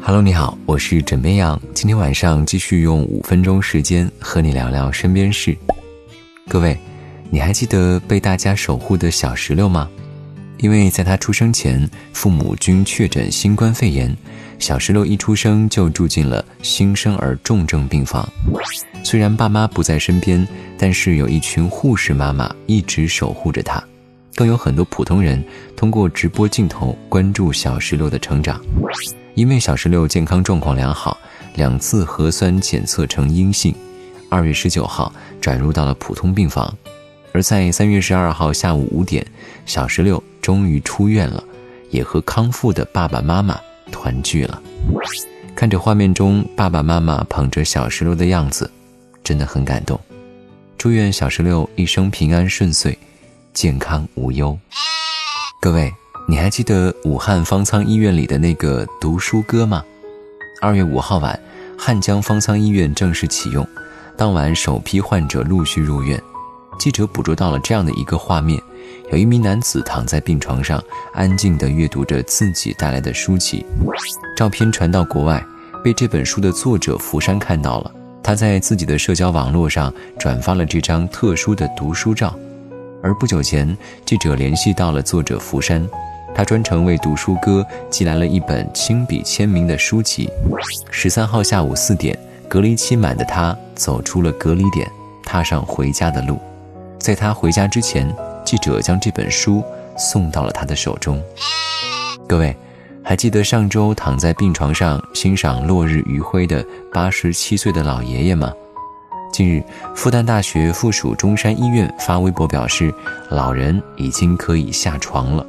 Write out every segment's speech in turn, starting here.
Hello，你好，我是枕边羊。今天晚上继续用五分钟时间和你聊聊身边事。各位，你还记得被大家守护的小石榴吗？因为在他出生前，父母均确诊新冠肺炎，小石榴一出生就住进了新生儿重症病房。虽然爸妈不在身边，但是有一群护士妈妈一直守护着他，更有很多普通人通过直播镜头关注小石榴的成长。因为小石榴健康状况良好，两次核酸检测呈阴性，二月十九号转入到了普通病房，而在三月十二号下午五点，小石榴终于出院了，也和康复的爸爸妈妈团聚了。看着画面中爸爸妈妈捧着小石榴的样子，真的很感动。祝愿小石榴一生平安顺遂，健康无忧。各位。你还记得武汉方舱医院里的那个读书哥吗？二月五号晚，汉江方舱医院正式启用，当晚首批患者陆续入院。记者捕捉到了这样的一个画面：有一名男子躺在病床上，安静地阅读着自己带来的书籍。照片传到国外，被这本书的作者福山看到了，他在自己的社交网络上转发了这张特殊的读书照。而不久前，记者联系到了作者福山。他专程为读书哥寄来了一本亲笔签名的书籍。十三号下午四点，隔离期满的他走出了隔离点，踏上回家的路。在他回家之前，记者将这本书送到了他的手中。各位，还记得上周躺在病床上欣赏落日余晖的八十七岁的老爷爷吗？近日，复旦大学附属中山医院发微博表示，老人已经可以下床了。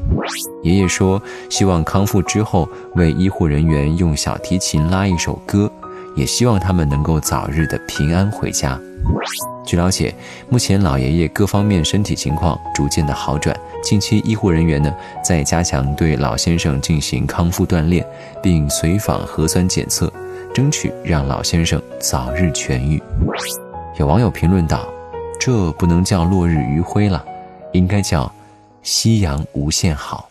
爷爷说，希望康复之后为医护人员用小提琴拉一首歌，也希望他们能够早日的平安回家。据了解，目前老爷爷各方面身体情况逐渐的好转，近期医护人员呢在加强对老先生进行康复锻炼，并随访核酸检测，争取让老先生早日痊愈。有网友评论道：“这不能叫落日余晖了，应该叫夕阳无限好。”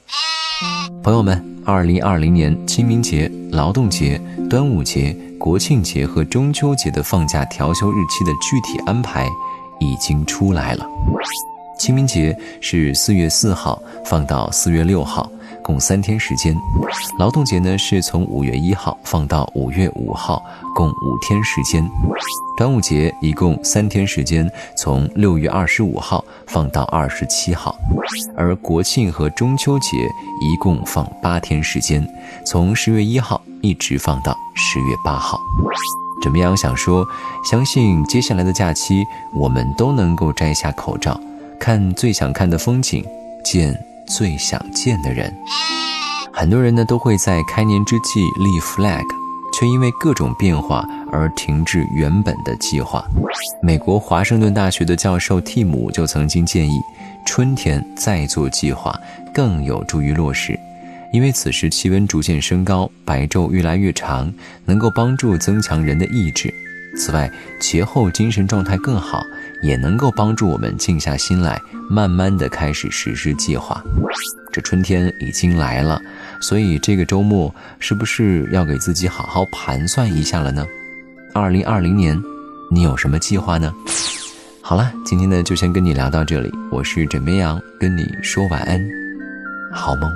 朋友们，二零二零年清明节、劳动节、端午节、国庆节和中秋节的放假调休日期的具体安排已经出来了。清明节是四月四号放到四月六号。共三天时间，劳动节呢是从五月一号放到五月五号，共五天时间。端午节一共三天时间，从六月二十五号放到二十七号。而国庆和中秋节一共放八天时间，从十月一号一直放到十月八号。怎么样？想说，相信接下来的假期，我们都能够摘下口罩，看最想看的风景，见。最想见的人，很多人呢都会在开年之际立 flag，却因为各种变化而停滞原本的计划。美国华盛顿大学的教授蒂姆就曾经建议，春天再做计划更有助于落实，因为此时气温逐渐升高，白昼越来越长，能够帮助增强人的意志。此外，节后精神状态更好。也能够帮助我们静下心来，慢慢的开始实施计划。这春天已经来了，所以这个周末是不是要给自己好好盘算一下了呢？二零二零年，你有什么计划呢？好了，今天呢就先跟你聊到这里，我是枕边羊，跟你说晚安，好梦。